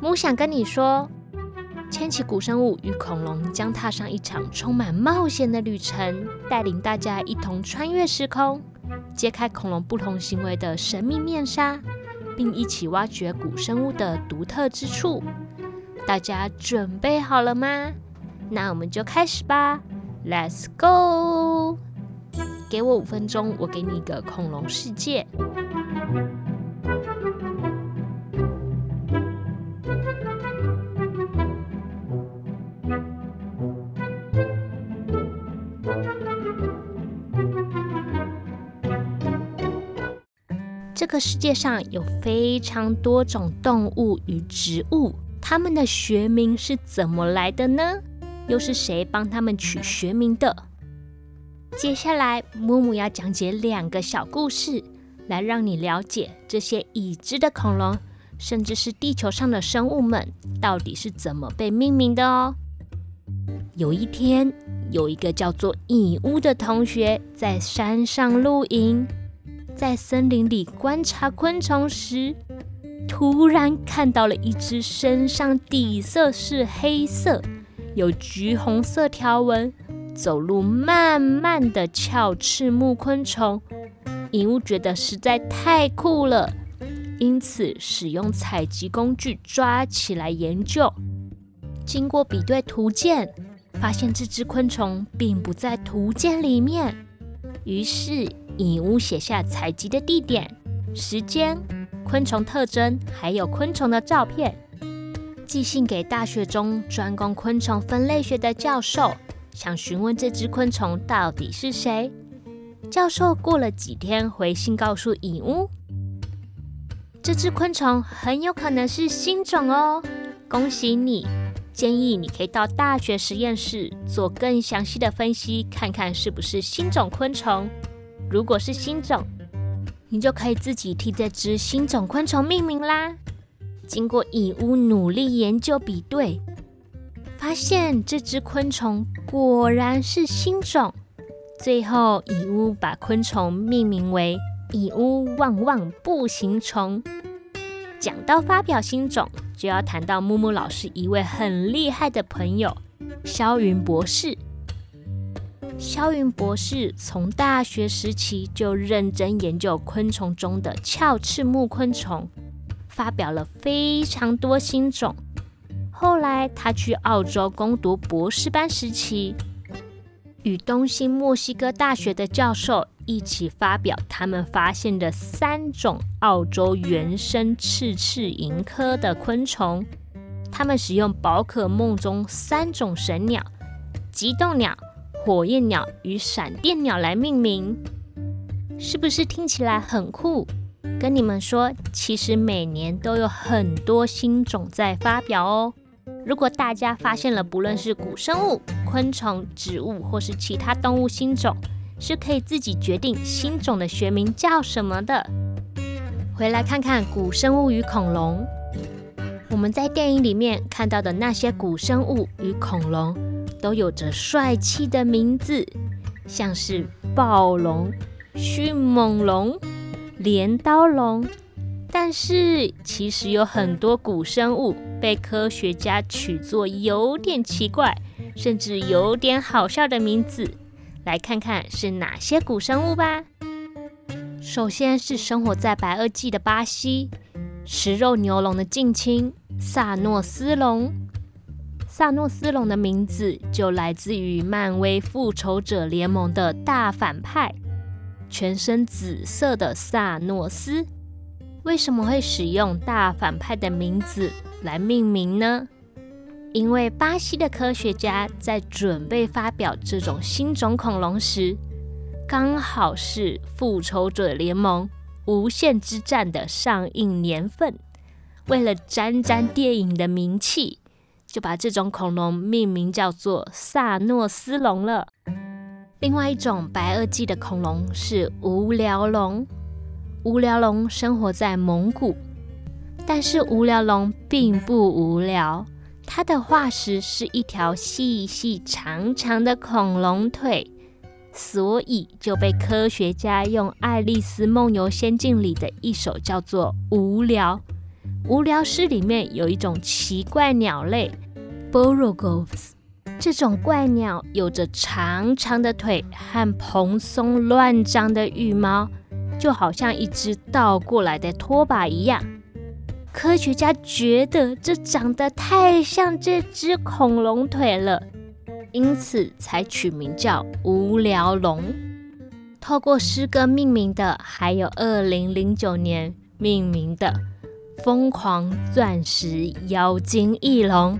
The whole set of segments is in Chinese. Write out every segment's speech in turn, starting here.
木想跟你说，牵起古生物与恐龙将踏上一场充满冒险的旅程，带领大家一同穿越时空，揭开恐龙不同行为的神秘面纱，并一起挖掘古生物的独特之处。大家准备好了吗？那我们就开始吧，Let's go！给我五分钟，我给你一个恐龙世界。个世界上有非常多种动物与植物，它们的学名是怎么来的呢？又是谁帮它们取学名的？接下来，木木要讲解两个小故事，来让你了解这些已知的恐龙，甚至是地球上的生物们，到底是怎么被命名的哦。有一天，有一个叫做蚁乌的同学在山上露营。在森林里观察昆虫时，突然看到了一只身上底色是黑色、有橘红色条纹、走路慢慢的翘翅目昆虫。鹦鹉觉得实在太酷了，因此使用采集工具抓起来研究。经过比对图鉴，发现这只昆虫并不在图鉴里面，于是。蚁屋写下采集的地点、时间、昆虫特征，还有昆虫的照片，寄信给大学中专攻昆虫分类学的教授，想询问这只昆虫到底是谁。教授过了几天回信告诉蚁屋，这只昆虫很有可能是新种哦，恭喜你！建议你可以到大学实验室做更详细的分析，看看是不是新种昆虫。如果是新种，你就可以自己替这只新种昆虫命名啦。经过蚁屋努力研究比对，发现这只昆虫果然是新种。最后，蚁屋把昆虫命名为蚁屋旺旺步行虫。讲到发表新种，就要谈到木木老师一位很厉害的朋友肖云博士。肖云博士从大学时期就认真研究昆虫中的鞘翅目昆虫，发表了非常多新种。后来他去澳洲攻读博士班时期，与东新墨西哥大学的教授一起发表他们发现的三种澳洲原生赤翅蝇科的昆虫。他们使用宝可梦中三种神鸟：极冻鸟。火焰鸟与闪电鸟来命名，是不是听起来很酷？跟你们说，其实每年都有很多新种在发表哦。如果大家发现了不论是古生物、昆虫、植物或是其他动物新种，是可以自己决定新种的学名叫什么的。回来看看古生物与恐龙，我们在电影里面看到的那些古生物与恐龙。都有着帅气的名字，像是暴龙、迅猛龙、镰刀龙。但是，其实有很多古生物被科学家取作有点奇怪，甚至有点好笑的名字。来看看是哪些古生物吧。首先是生活在白垩纪的巴西，食肉牛龙的近亲萨诺斯龙。萨诺斯龙的名字就来自于漫威复仇者联盟的大反派，全身紫色的萨诺斯。为什么会使用大反派的名字来命名呢？因为巴西的科学家在准备发表这种新种恐龙时，刚好是复仇者联盟无限之战的上映年份，为了沾沾电影的名气。就把这种恐龙命名叫做萨诺斯龙了。另外一种白垩纪的恐龙是无聊龙。无聊龙生活在蒙古，但是无聊龙并不无聊，它的化石是一条细细长长的恐龙腿，所以就被科学家用《爱丽丝梦游仙境》里的一首叫做《无聊》。无聊诗里面有一种奇怪鸟类 borogoves，这种怪鸟有着长长的腿和蓬松乱张的羽毛，就好像一只倒过来的拖把一样。科学家觉得这长得太像这只恐龙腿了，因此才取名叫无聊龙。透过诗歌命名的，还有二零零九年命名的疯狂钻石妖精翼龙。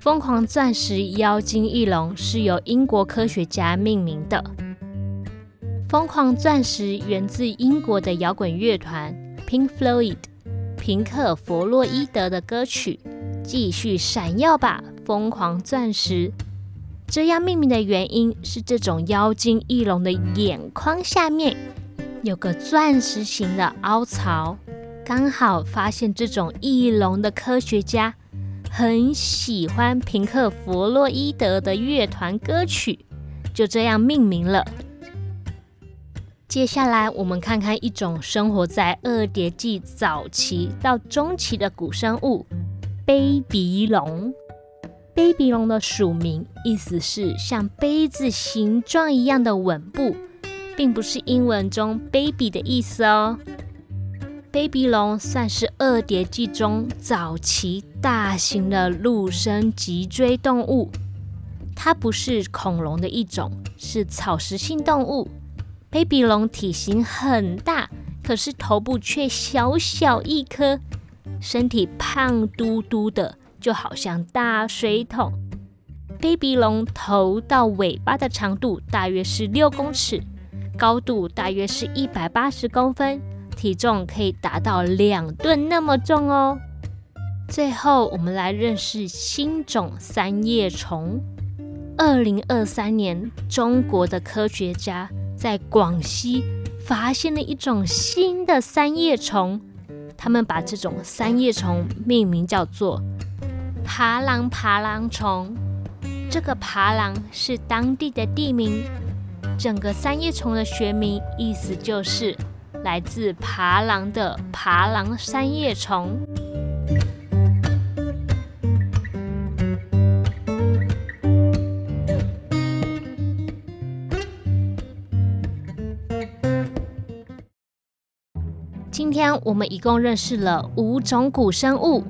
疯狂钻石妖精翼龙是由英国科学家命名的。疯狂钻石源自英国的摇滚乐团 Pink Floyd。平克·弗洛伊德的歌曲《继续闪耀吧，疯狂钻石》。这样命名的原因是，这种妖精翼龙的眼眶下面有个钻石形的凹槽。刚好发现这种翼龙的科学家很喜欢平克·弗洛伊德的乐团歌曲，就这样命名了。接下来，我们看看一种生活在二叠纪早期到中期的古生物——杯鼻龙。杯鼻龙的属名意思是像杯子形状一样的吻部，并不是英文中 “baby” 的意思哦。杯鼻龙算是二叠纪中早期大型的陆生脊椎动物，它不是恐龙的一种，是草食性动物。Baby 龙体型很大，可是头部却小小一颗，身体胖嘟嘟的，就好像大水桶。Baby 龙头到尾巴的长度大约是六公尺，高度大约是一百八十公分，体重可以达到两吨那么重哦。最后，我们来认识新种三叶虫。二零二三年，中国的科学家。在广西发现了一种新的三叶虫，他们把这种三叶虫命名叫做爬狼爬狼虫。这个爬狼是当地的地名，整个三叶虫的学名意思就是来自爬狼的爬狼三叶虫。今天我们一共认识了五种古生物，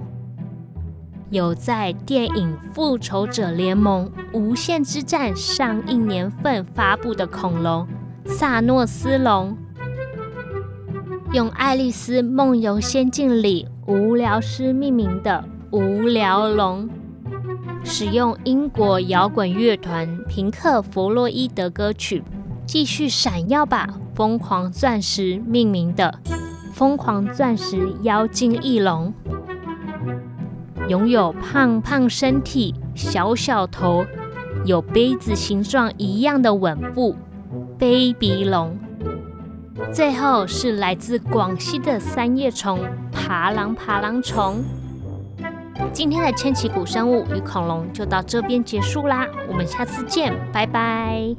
有在电影《复仇者联盟：无限之战》上映年份发布的恐龙萨诺斯龙，用《爱丽丝梦游仙境》里无聊诗命名的无聊龙，使用英国摇滚乐团平克·弗洛伊德歌曲《继续闪耀吧，疯狂钻石》命名的。疯狂钻石妖精翼龙，拥有胖胖身体、小小头、有杯子形状一样的吻部，杯鼻龙。最后是来自广西的三叶虫爬狼爬狼虫。今天的千奇古生物与恐龙就到这边结束啦，我们下次见，拜拜。